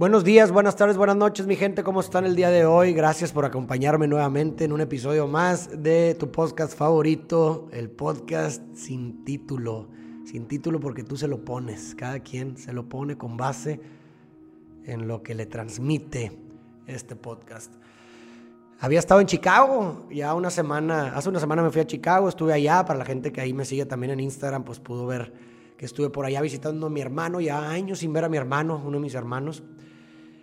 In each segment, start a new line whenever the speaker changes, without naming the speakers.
Buenos días, buenas tardes, buenas noches, mi gente. ¿Cómo están el día de hoy? Gracias por acompañarme nuevamente en un episodio más de tu podcast favorito, el podcast sin título. Sin título porque tú se lo pones. Cada quien se lo pone con base en lo que le transmite este podcast. Había estado en Chicago ya una semana, hace una semana me fui a Chicago, estuve allá, para la gente que ahí me sigue también en Instagram, pues pudo ver que estuve por allá visitando a mi hermano, ya años sin ver a mi hermano, uno de mis hermanos.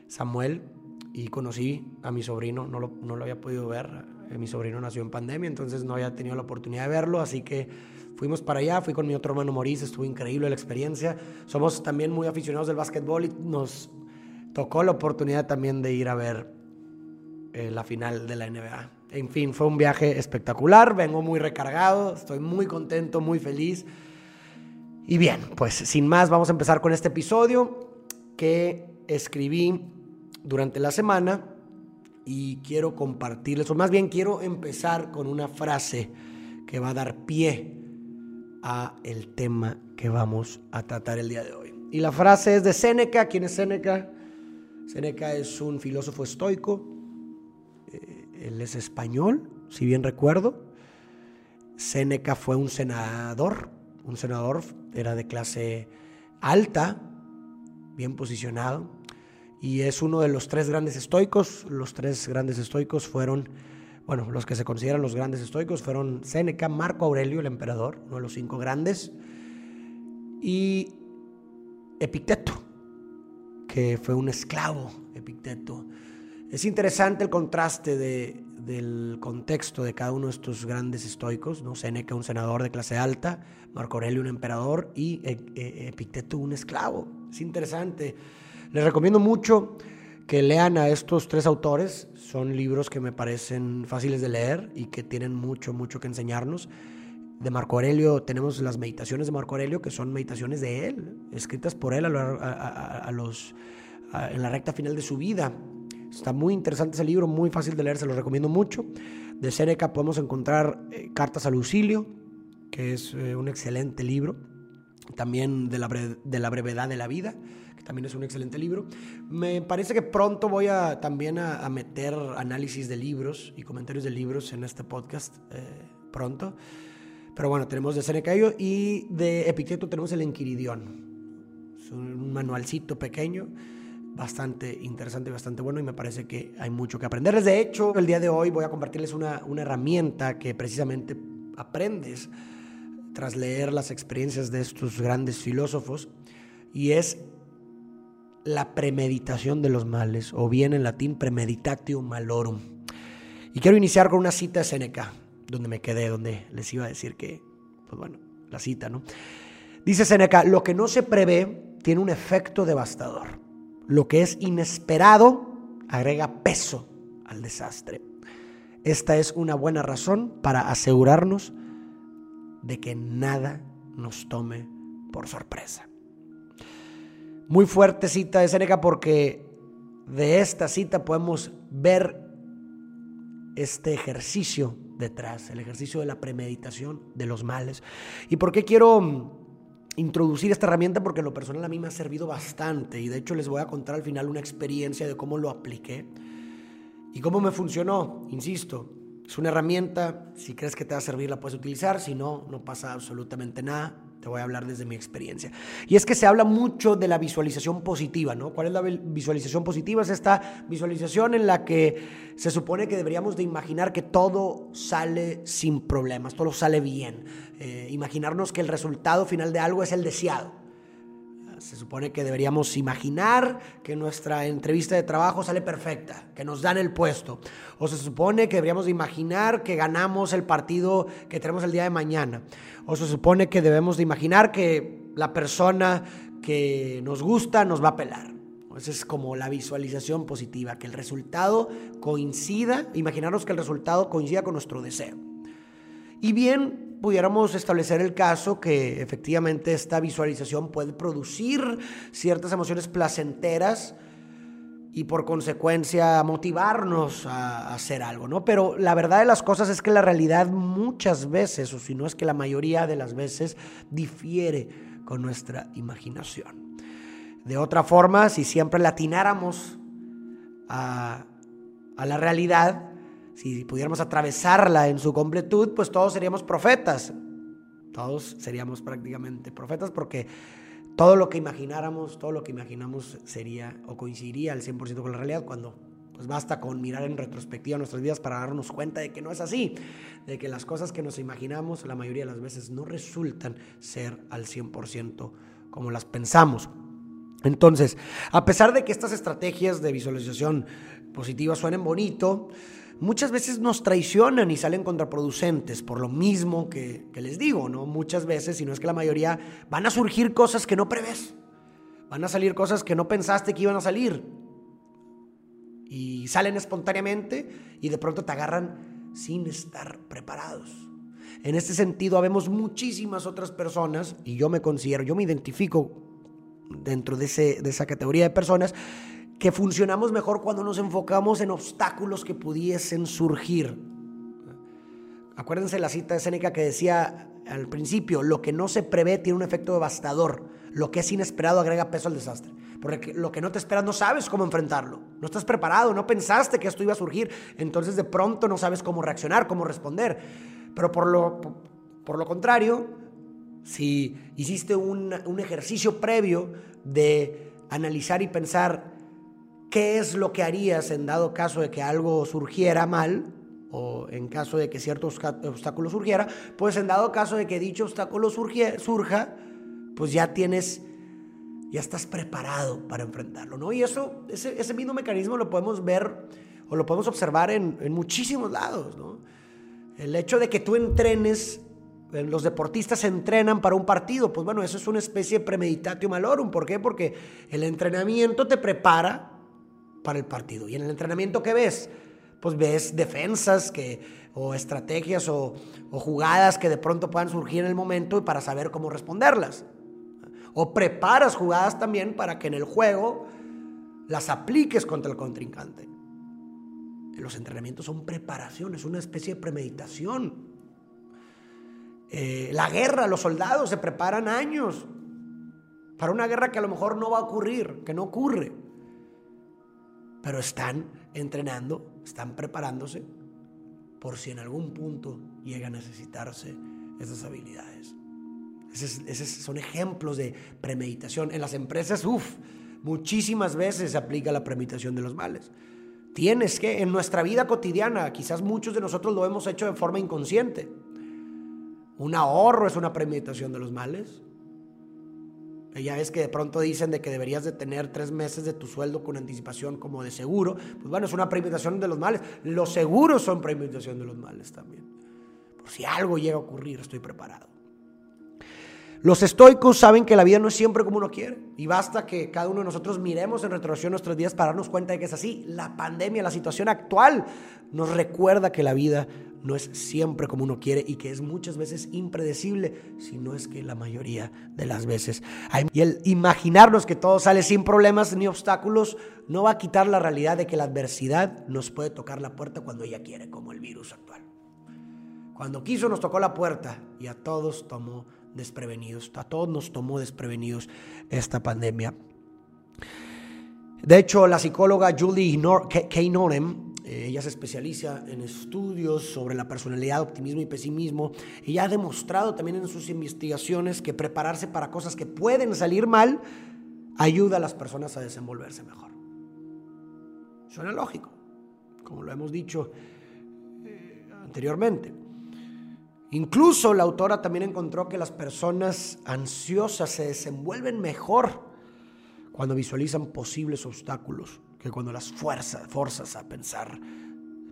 Samuel y conocí a mi sobrino, no lo, no lo había podido ver, eh, mi sobrino nació en pandemia, entonces no había tenido la oportunidad de verlo, así que fuimos para allá, fui con mi otro hermano Maurice, estuvo increíble la experiencia. Somos también muy aficionados del básquetbol y nos tocó la oportunidad también de ir a ver eh, la final de la NBA. En fin, fue un viaje espectacular, vengo muy recargado, estoy muy contento, muy feliz. Y bien, pues sin más, vamos a empezar con este episodio que escribí durante la semana y quiero compartirles, o más bien quiero empezar con una frase que va a dar pie a el tema que vamos a tratar el día de hoy. Y la frase es de Séneca. ¿Quién es Séneca? Séneca es un filósofo estoico. Eh, él es español, si bien recuerdo. Séneca fue un senador. Un senador era de clase alta, bien posicionado y es uno de los tres grandes estoicos. Los tres grandes estoicos fueron, bueno, los que se consideran los grandes estoicos fueron Séneca, Marco Aurelio, el emperador, uno de los cinco grandes, y Epicteto, que fue un esclavo, Epicteto. Es interesante el contraste de, del contexto de cada uno de estos grandes estoicos, ¿no? Séneca, un senador de clase alta, Marco Aurelio, un emperador, y e, e, Epicteto, un esclavo. Es interesante. Les recomiendo mucho que lean a estos tres autores. Son libros que me parecen fáciles de leer y que tienen mucho, mucho que enseñarnos. De Marco Aurelio tenemos las meditaciones de Marco Aurelio, que son meditaciones de él, escritas por él a, los, en la recta final de su vida. Está muy interesante ese libro, muy fácil de leer, se lo recomiendo mucho. De Seneca podemos encontrar eh, Cartas a Lucilio, que es eh, un excelente libro. También de la, de la brevedad de la vida también es un excelente libro. Me parece que pronto voy a también a, meter análisis de libros y comentarios de libros en este podcast, eh, pronto. Pero bueno, tenemos de Seneca y de Epicteto tenemos el Enquiridión. Es un manualcito pequeño, bastante interesante bastante bueno y me parece que hay mucho que aprenderles. De hecho, el día de hoy voy a compartirles una, una herramienta que precisamente aprendes tras leer las experiencias de estos grandes filósofos y es la premeditación de los males, o bien en latín premeditatio malorum. Y quiero iniciar con una cita de Seneca, donde me quedé, donde les iba a decir que, pues bueno, la cita, ¿no? Dice Seneca, lo que no se prevé tiene un efecto devastador. Lo que es inesperado agrega peso al desastre. Esta es una buena razón para asegurarnos de que nada nos tome por sorpresa. Muy fuerte cita de Seneca porque de esta cita podemos ver este ejercicio detrás, el ejercicio de la premeditación de los males. ¿Y por qué quiero mm, introducir esta herramienta? Porque lo personal a mí me ha servido bastante y de hecho les voy a contar al final una experiencia de cómo lo apliqué y cómo me funcionó. Insisto, es una herramienta, si crees que te va a servir la puedes utilizar, si no, no pasa absolutamente nada te voy a hablar desde mi experiencia. Y es que se habla mucho de la visualización positiva, ¿no? ¿Cuál es la visualización positiva? Es esta visualización en la que se supone que deberíamos de imaginar que todo sale sin problemas, todo sale bien. Eh, imaginarnos que el resultado final de algo es el deseado. Se supone que deberíamos imaginar que nuestra entrevista de trabajo sale perfecta, que nos dan el puesto. O se supone que deberíamos imaginar que ganamos el partido que tenemos el día de mañana. O se supone que debemos de imaginar que la persona que nos gusta nos va a pelar. Esa es como la visualización positiva, que el resultado coincida, imaginarnos que el resultado coincida con nuestro deseo. Y bien, pudiéramos establecer el caso que efectivamente esta visualización puede producir ciertas emociones placenteras y por consecuencia motivarnos a hacer algo, ¿no? Pero la verdad de las cosas es que la realidad muchas veces, o si no es que la mayoría de las veces, difiere con nuestra imaginación. De otra forma, si siempre latináramos a, a la realidad, si pudiéramos atravesarla en su completud, pues todos seríamos profetas. Todos seríamos prácticamente profetas porque todo lo que imagináramos, todo lo que imaginamos sería o coincidiría al 100% con la realidad cuando pues basta con mirar en retrospectiva nuestras vidas para darnos cuenta de que no es así, de que las cosas que nos imaginamos la mayoría de las veces no resultan ser al 100% como las pensamos. Entonces, a pesar de que estas estrategias de visualización positiva suenen bonito, muchas veces nos traicionan y salen contraproducentes, por lo mismo que, les digo, ¿no? Muchas veces, si no es que la mayoría, van a surgir cosas que no prevés. Van a salir cosas que no pensaste que iban a salir. Y salen espontáneamente y de pronto te agarran sin estar preparados. En este sentido, habemos muchísimas otras personas, y yo me considero, yo me identifico dentro de, ese, de esa categoría de personas, que funcionamos mejor cuando nos enfocamos en obstáculos que pudiesen surgir. Acuérdense la cita de Séneca que decía al principio, lo que no se prevé tiene un efecto devastador, lo que es inesperado agrega peso al desastre. Porque lo que no te esperas no sabes cómo enfrentarlo, no estás preparado, no pensaste que esto iba a surgir, entonces de pronto no sabes cómo reaccionar, cómo responder. Pero por lo, por lo contrario, si hiciste un, un ejercicio previo de analizar y pensar qué es lo que harías en dado caso de que algo surgiera mal o en caso de que cierto obstáculo surgiera, pues en dado caso de que dicho obstáculo surja, pues ya tienes, ya estás preparado para enfrentarlo, ¿no? Y eso, ese, ese mismo mecanismo lo podemos ver o lo podemos observar en, en muchísimos lados, ¿no? El hecho de que tú entrenes eh, los deportistas entrenan para un partido, pues bueno, eso es una especie de premeditatio malorum. ¿Por qué? Porque el entrenamiento te prepara para el partido. Y en el entrenamiento que ves, pues ves defensas que, o estrategias o, jugadas que de pronto puedan surgir en el momento y para saber cómo responderlas. O preparas jugadas también para que en el juego las apliques contra el contrincante. Los entrenamientos son preparaciones, una especie de premeditación. Eh, la guerra, los soldados se preparan años para una guerra que a lo mejor no va a ocurrir, que no ocurre pero están entrenando, están preparándose por si en algún punto llega a necesitarse esas habilidades. Esos, son ejemplos de premeditación. En las empresas, uff, muchísimas veces se aplica la premeditación de los males. Tienes que, en nuestra vida cotidiana, quizás muchos de nosotros lo hemos hecho de forma inconsciente. Un ahorro es una premeditación de los males. Ya ves que de pronto dicen de que deberías de tener tres meses de tu sueldo con anticipación como de seguro. Pues bueno, es una premeditación de los males. Los seguros son premeditación de los males también. Por si algo llega a ocurrir, estoy preparado. Los estoicos saben que la vida no es siempre como uno quiere y basta que cada uno de nosotros miremos en retroacción nuestros días para darnos cuenta de que es así. La pandemia, la situación actual nos recuerda que la vida no es siempre como uno quiere y que es muchas veces impredecible, si no es que la mayoría de las veces. Y el imaginarnos que todo sale sin problemas ni obstáculos no va a quitar la realidad de que la adversidad nos puede tocar la puerta cuando ella quiere, como el virus actual. Cuando quiso nos tocó la puerta y a todos tomó desprevenidos, a todos nos tomó desprevenidos esta pandemia. De hecho, la psicóloga Julie K. Norem eh, ella se especializa en estudios sobre la personalidad, optimismo y pesimismo. Ella ha demostrado también en sus investigaciones que prepararse para cosas que pueden salir mal ayuda a las personas a desenvolverse mejor. Suena lógico, como lo hemos dicho eh, anteriormente. Incluso la autora también encontró que las personas ansiosas se desenvuelven mejor cuando visualizan posibles obstáculos que cuando las fuerzas, a pensar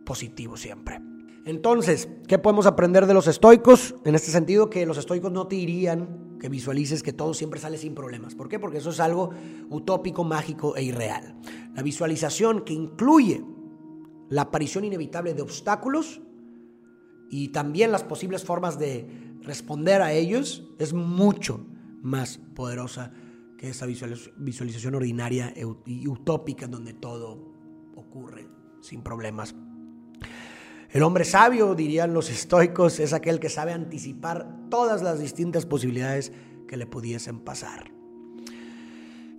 positivo siempre. Entonces, ¿qué podemos aprender de los estoicos? En este sentido, que los estoicos no te dirían que visualices que todo siempre sale sin problemas. ¿Por qué? Porque eso es algo utópico, mágico e irreal. La visualización que incluye la aparición inevitable de obstáculos y también las posibles formas de responder a ellos es mucho más poderosa que esa visualización ordinaria y utópica donde todo ocurre sin problemas. El hombre sabio, dirían los estoicos, es aquel que sabe anticipar todas las distintas posibilidades que le pudiesen pasar.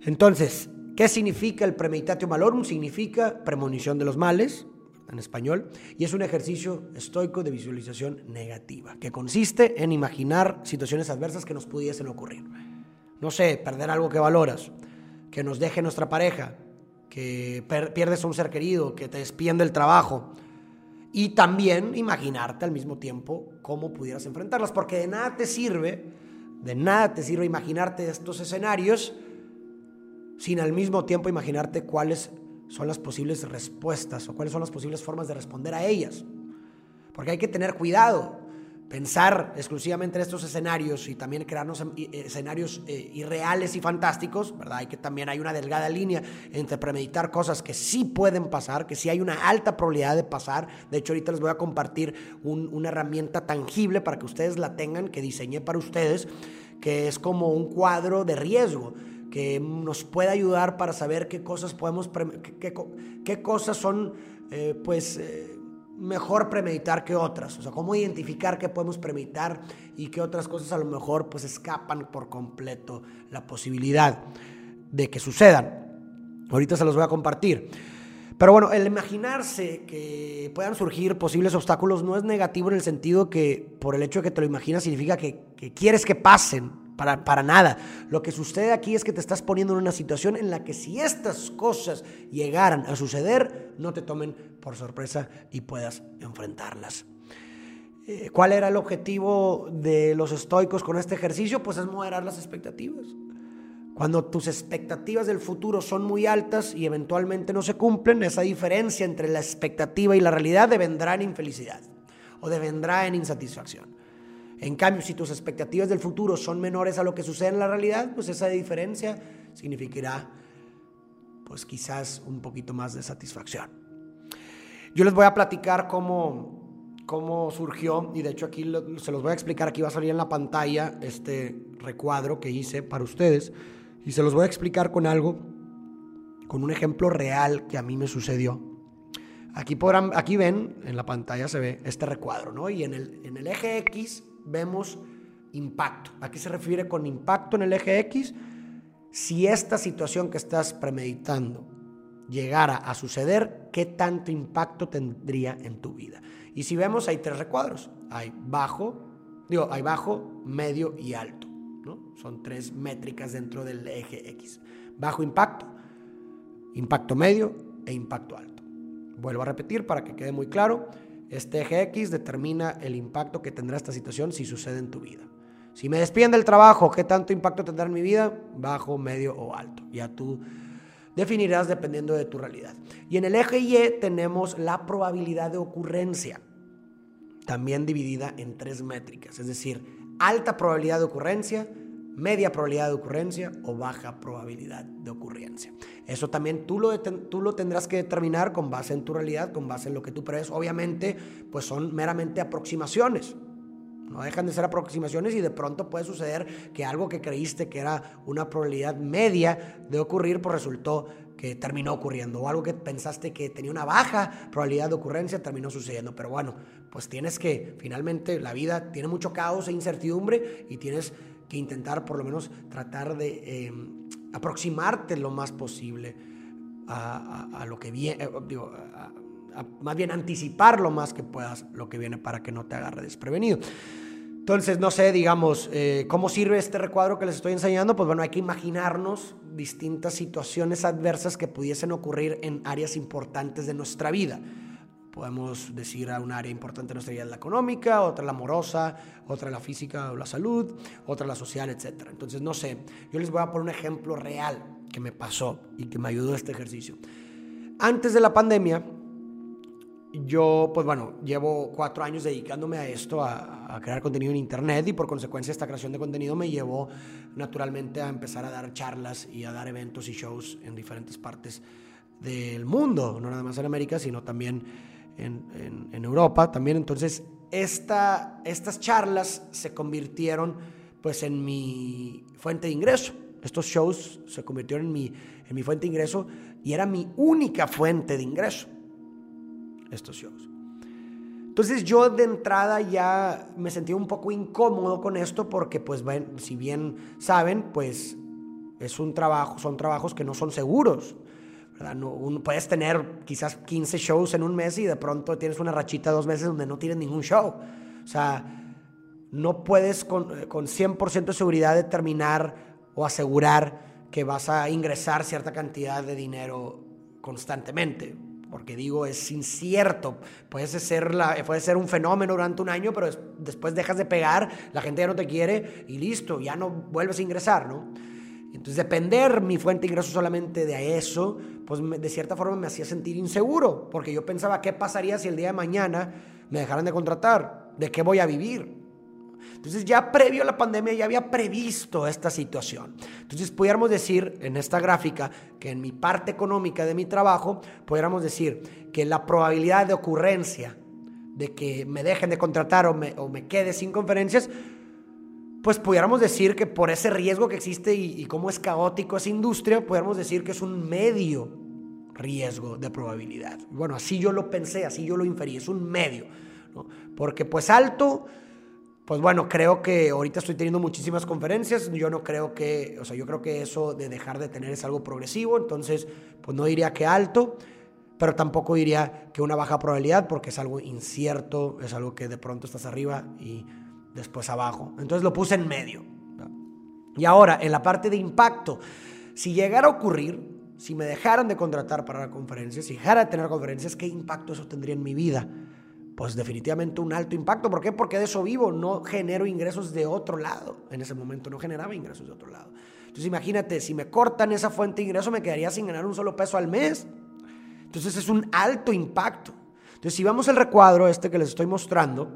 Entonces, ¿qué significa el premeditatio malorum? Significa premonición de los males, en español, y es un ejercicio estoico de visualización negativa, que consiste en imaginar situaciones adversas que nos pudiesen ocurrir. No sé, perder algo que valoras, que nos deje nuestra pareja, que pierdes a un ser querido, que te despiden del trabajo, y también imaginarte al mismo tiempo cómo pudieras enfrentarlas, porque de nada te sirve, de nada te sirve imaginarte estos escenarios sin al mismo tiempo imaginarte cuáles son las posibles respuestas o cuáles son las posibles formas de responder a ellas. Porque hay que tener cuidado, pensar exclusivamente en estos escenarios y también crearnos eh, escenarios eh, irreales y fantásticos, ¿verdad? Hay que también hay una delgada línea entre premeditar cosas que sí pueden pasar, que sí hay una alta probabilidad de pasar. De hecho, ahorita les voy a compartir una herramienta tangible para que ustedes la tengan, que diseñé para ustedes, que es como un cuadro de riesgo que nos puede ayudar para saber qué cosas podemos, qué, qué, cosas son, eh, pues, eh, mejor premeditar que otras. O sea, cómo identificar qué podemos premeditar y qué otras cosas a lo mejor, pues, escapan por completo la posibilidad de que sucedan. Ahorita se los voy a compartir. Pero bueno, el imaginarse que puedan surgir posibles obstáculos no es negativo en el sentido que por el hecho de que te lo imaginas significa que quieres que pasen para, nada. Lo que sucede aquí es que te estás poniendo en una situación en la que si estas cosas llegaran a suceder, no te tomen por sorpresa y puedas enfrentarlas. Eh, ¿Cuál era el objetivo de los estoicos con este ejercicio? Pues es moderar las expectativas. Cuando tus expectativas del futuro son muy altas y eventualmente no se cumplen, esa diferencia entre la expectativa y la realidad devendrá en infelicidad o devendrá en insatisfacción. En cambio, si tus expectativas del futuro son menores a lo que sucede en la realidad, pues esa diferencia significará, pues quizás un poquito más de satisfacción. Yo les voy a platicar cómo, cómo surgió, y de hecho aquí se los voy a explicar, aquí va a salir en la pantalla este recuadro que hice para ustedes, y se los voy a explicar con algo, con un ejemplo real que a mí me sucedió. Aquí, podrán, aquí ven, en la pantalla se ve este recuadro, ¿no? Y en el, en el eje X vemos impacto. Aquí se refiere con impacto en el eje X. Si esta situación que estás premeditando llegara a suceder, ¿qué tanto impacto tendría en tu vida? Y si vemos, hay tres recuadros. Hay bajo, digo, hay bajo, medio y alto. ¿no? Son tres métricas dentro del eje X. Bajo impacto, impacto medio e impacto alto. Vuelvo a repetir para que quede muy claro. Este eje X determina el impacto que tendrá esta situación si sucede en tu vida. Si me despiden del trabajo, ¿qué tanto impacto tendrá en mi vida? Bajo, medio o alto. Ya tú definirás dependiendo de tu realidad. Y en el eje Y tenemos la probabilidad de ocurrencia, también dividida en tres métricas, es decir, alta probabilidad de ocurrencia, media probabilidad de ocurrencia o baja probabilidad de ocurrencia. Eso también tú lo, tú lo tendrás que determinar con base en tu realidad, con base en lo que tú prevés. Obviamente, pues son meramente aproximaciones. No dejan de ser aproximaciones y de pronto puede suceder que algo que creíste que era una probabilidad media de ocurrir, pues resultó que terminó ocurriendo. O algo que pensaste que tenía una baja probabilidad de ocurrencia, terminó sucediendo. Pero bueno, pues tienes que, finalmente, la vida tiene mucho caos e incertidumbre y tienes que intentar por lo menos tratar de eh, aproximarte lo más posible a, lo que viene, eh, digo, más bien anticipar lo más que puedas lo que viene para que no te agarre desprevenido. Entonces, no sé, digamos, eh, ¿cómo sirve este recuadro que les estoy enseñando? Pues bueno, hay que imaginarnos distintas situaciones adversas que pudiesen ocurrir en áreas importantes de nuestra vida. Podemos decir a un área importante de nuestra vida la económica, otra la amorosa, otra la física o la salud, otra la social, etc. Entonces, no sé, yo les voy a poner un ejemplo real que me pasó y que me ayudó este ejercicio. Antes de la pandemia, yo, pues bueno, llevo cuatro años dedicándome a esto, a, a, crear contenido en Internet y por consecuencia esta creación de contenido me llevó naturalmente a empezar a dar charlas y a dar eventos y shows en diferentes partes del mundo, no nada más en América, sino también en, Europa también. Entonces, esta, estas charlas se convirtieron pues en mi fuente de ingreso. Estos shows se convirtieron en mi, en mi fuente de ingreso y era mi única fuente de ingreso. Estos shows. Entonces yo de entrada ya me sentía un poco incómodo con esto porque pues si bien saben, pues Es un trabajo, son trabajos que no son seguros. No, puedes tener quizás 15 shows en un mes y de pronto tienes una rachita dos meses donde no tienes ningún show. O sea, no puedes con, con 100% de seguridad determinar o asegurar que vas a ingresar cierta cantidad de dinero constantemente. Porque digo, es incierto. Puede ser, la, puede ser un fenómeno durante un año, pero después dejas de pegar, la gente ya no te quiere y listo, ya no vuelves a ingresar, ¿no? Entonces, depender mi fuente de ingreso solamente de eso, pues de cierta forma me hacía sentir inseguro, porque yo pensaba, ¿qué pasaría si el día de mañana me dejaran de contratar? ¿De qué voy a vivir? Entonces ya previo a la pandemia ya había previsto esta situación. Entonces pudiéramos decir en esta gráfica que en mi parte económica de mi trabajo, pudiéramos decir que la probabilidad de ocurrencia de que me dejen de contratar o me, o me quede sin conferencias, pues pudiéramos decir que por ese riesgo que existe y, cómo es caótico esa industria, pudiéramos decir que es un medio riesgo de probabilidad. Bueno, así yo lo pensé, así yo lo inferí, es un medio. Porque pues alto pues bueno, creo que ahorita estoy teniendo muchísimas conferencias. Yo no creo que, o sea, yo creo que eso de dejar de tener es algo progresivo. Entonces, pues no diría que alto, pero tampoco diría que una baja probabilidad porque es algo incierto, es algo que de pronto estás arriba y después abajo. Entonces lo puse en medio. Y ahora, en la parte de impacto, si llegara a ocurrir, si me dejaran de contratar para la conferencia, si dejara de tener conferencias, ¿qué impacto eso tendría en mi vida? pues definitivamente un alto impacto. ¿Por qué? Porque de eso vivo, no genero ingresos de otro lado. En ese momento no generaba ingresos de otro lado. Entonces imagínate, si me cortan esa fuente de ingreso, me quedaría sin ganar un solo peso al mes. Entonces es un alto impacto. Entonces si vamos al recuadro este que les estoy mostrando,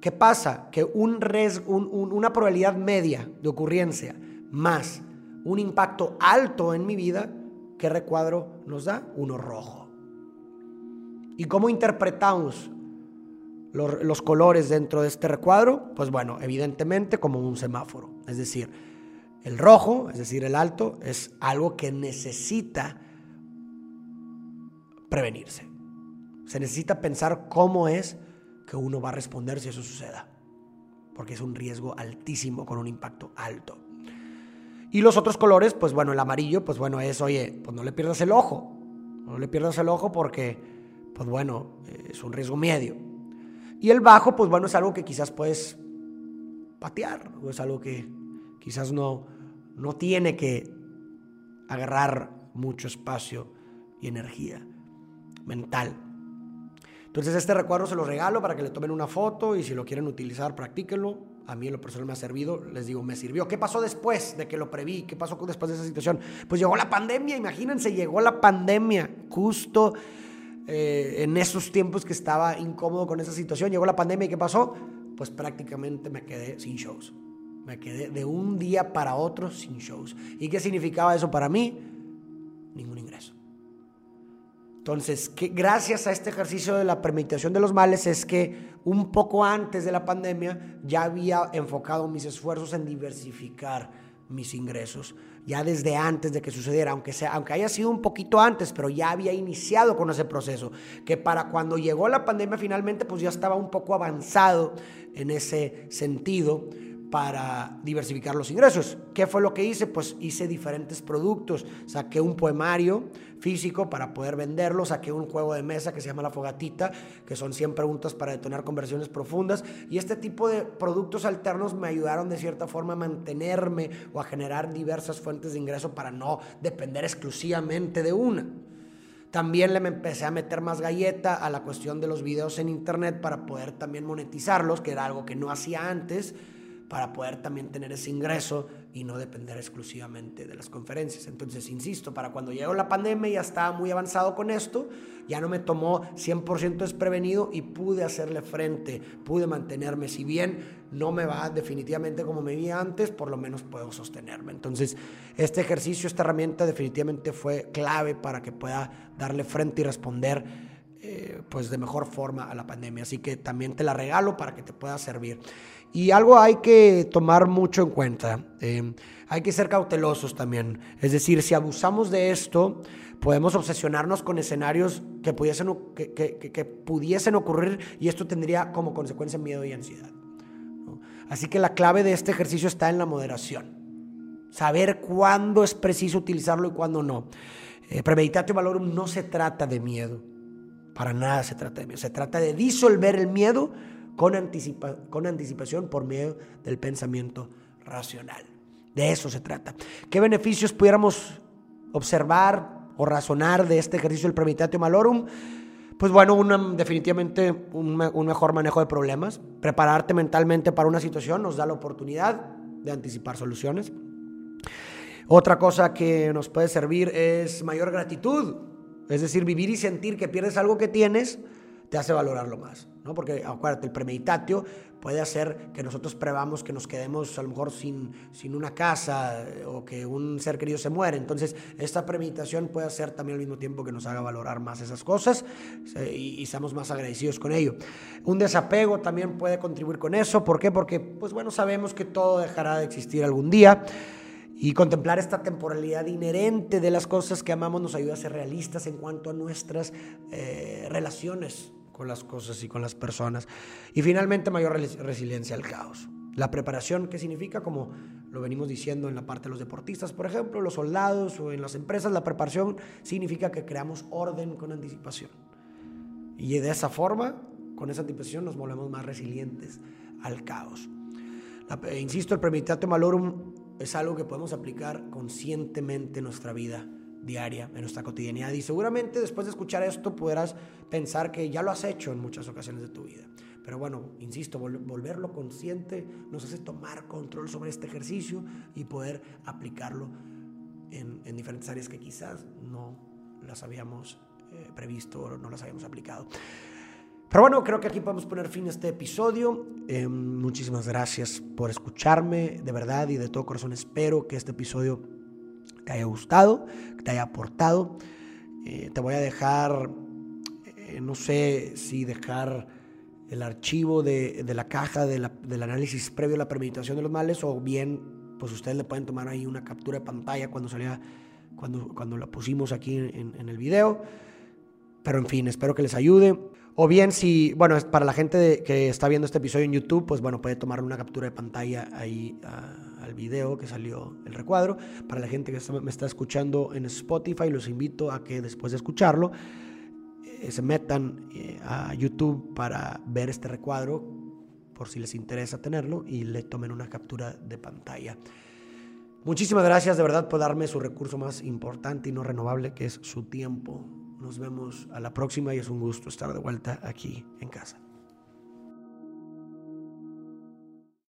¿qué pasa? Que un una probabilidad media de ocurrencia más un impacto alto en mi vida, ¿qué recuadro nos da? Uno rojo. ¿Y cómo interpretamos los, colores dentro de este recuadro? Pues bueno, evidentemente como un semáforo. Es decir, el rojo, es decir, el alto, es algo que necesita prevenirse. Se necesita pensar cómo es que uno va a responder si eso suceda. Porque es un riesgo altísimo con un impacto alto. Y los otros colores, pues bueno, el amarillo, pues bueno, es, oye, pues no le pierdas el ojo. No le pierdas el ojo porque, pues bueno, es un riesgo medio. Y el bajo, pues bueno, es algo que quizás puedes patear, o es algo que quizás no, no tiene que agarrar mucho espacio y energía mental. Entonces este recuadro se lo regalo para que le tomen una foto y si lo quieren utilizar, practíquenlo. A mí en lo personal me ha servido, les digo, me sirvió. ¿Qué pasó después de que lo preví? ¿Qué pasó después de esa situación? Pues llegó la pandemia, imagínense, llegó la pandemia justo eh, en esos tiempos que estaba incómodo con esa situación. Llegó la pandemia y ¿qué pasó? Pues prácticamente me quedé sin shows. Me quedé de un día para otro sin shows. ¿Y qué significaba eso para mí? Ningún ingreso. Entonces, gracias a este ejercicio de la permitación de los males es que un poco antes de la pandemia ya había enfocado mis esfuerzos en diversificar mis ingresos ya desde antes de que sucediera, aunque, aunque haya sido un poquito antes, pero ya había iniciado con ese proceso, que para cuando llegó la pandemia finalmente, pues ya estaba un poco avanzado en ese sentido para diversificar los ingresos. ¿Qué fue lo que hice? Pues hice diferentes productos. Saqué un poemario físico para poder venderlo, saqué un juego de mesa que se llama La Fogatita, que son 100 preguntas para detonar conversiones profundas. Y este tipo de productos alternos me ayudaron de cierta forma a mantenerme o a generar diversas fuentes de ingreso para no depender exclusivamente de una. También le empecé a meter más galleta a la cuestión de los videos en internet para poder también monetizarlos, que era algo que no hacía antes para poder también tener ese ingreso y no depender exclusivamente de las conferencias. Entonces, insisto, para cuando llegó la pandemia ya estaba muy avanzado con esto, ya no me tomó 100% desprevenido y pude hacerle frente, pude mantenerme, si bien no me va definitivamente como me vi antes, por lo menos puedo sostenerme. Entonces, este ejercicio, esta herramienta definitivamente fue clave para que pueda darle frente y responder eh, pues de mejor forma a la pandemia. Así que también te la regalo para que te pueda servir. Y algo hay que tomar mucho en cuenta. Eh, hay que ser cautelosos también. Es decir, si abusamos de esto, podemos obsesionarnos con escenarios que pudiesen, que, pudiesen ocurrir y esto tendría como consecuencia miedo y ansiedad. Así que la clave de este ejercicio está en la moderación. saber cuándo es preciso utilizarlo y cuándo no. Eh, premeditatio valorum no se trata de miedo, para nada se trata de miedo, se trata de disolver el miedo con, con anticipación por medio del pensamiento racional. De eso se trata. ¿Qué beneficios pudiéramos observar o razonar de este ejercicio del premeditatio malorum? Pues bueno, definitivamente un, mejor manejo de problemas. Prepararte mentalmente para una situación nos da la oportunidad de anticipar soluciones. Otra cosa que nos puede servir es mayor gratitud. Es decir, vivir y sentir que pierdes algo que tienes te hace valorarlo más. ¿no? Porque acuérdate, el premeditatio puede hacer que nosotros prevamos que nos quedemos a lo mejor sin, sin una casa o que un ser querido se muere. Entonces, esta premeditación puede hacer también al mismo tiempo que nos haga valorar más esas cosas y, y seamos más agradecidos con ello. Un desapego también puede contribuir con eso. ¿Por qué? Porque, pues bueno, sabemos que todo dejará de existir algún día. Y contemplar esta temporalidad inherente de las cosas que amamos nos ayuda a ser realistas en cuanto a nuestras eh, relaciones con las cosas y con las personas. Y finalmente, mayor resiliencia al caos. La preparación, ¿qué significa? Como lo venimos diciendo en la parte de los deportistas, por ejemplo, los soldados o en las empresas, la preparación significa que creamos orden con anticipación. Y de esa forma, con esa anticipación, nos volvemos más resilientes al caos. insisto, el Premeditatio Malorum es algo que podemos aplicar conscientemente en nuestra vida diaria, en nuestra cotidianidad. Y seguramente después de escuchar esto podrás pensar que ya lo has hecho en muchas ocasiones de tu vida. Pero bueno, insisto, volverlo consciente nos hace tomar control sobre este ejercicio y poder aplicarlo en, diferentes áreas que quizás no las habíamos eh, previsto o no las habíamos aplicado. Pero bueno, creo que aquí podemos poner fin a este episodio. Eh, muchísimas gracias por escucharme, de verdad y de todo corazón espero que este episodio te haya gustado, que te haya aportado. Eh, te voy a dejar, eh, no sé si dejar el archivo de, la caja del análisis previo a la premeditación de los males o bien, pues ustedes le pueden tomar ahí una captura de pantalla cuando salía, cuando, cuando la pusimos aquí en, en el video. Pero en fin, espero que les ayude. O bien si, bueno, para la gente que está viendo este episodio en YouTube, pues bueno, puede tomar una captura de pantalla ahí al video que salió el recuadro. Para la gente que me está escuchando en Spotify, los invito a que después de escucharlo eh, se metan eh, a YouTube para ver este recuadro, por si les interesa tenerlo, y le tomen una captura de pantalla. Muchísimas gracias de verdad por darme su recurso más importante y no renovable, que es su tiempo nos vemos a la próxima y es un gusto estar de vuelta aquí en casa.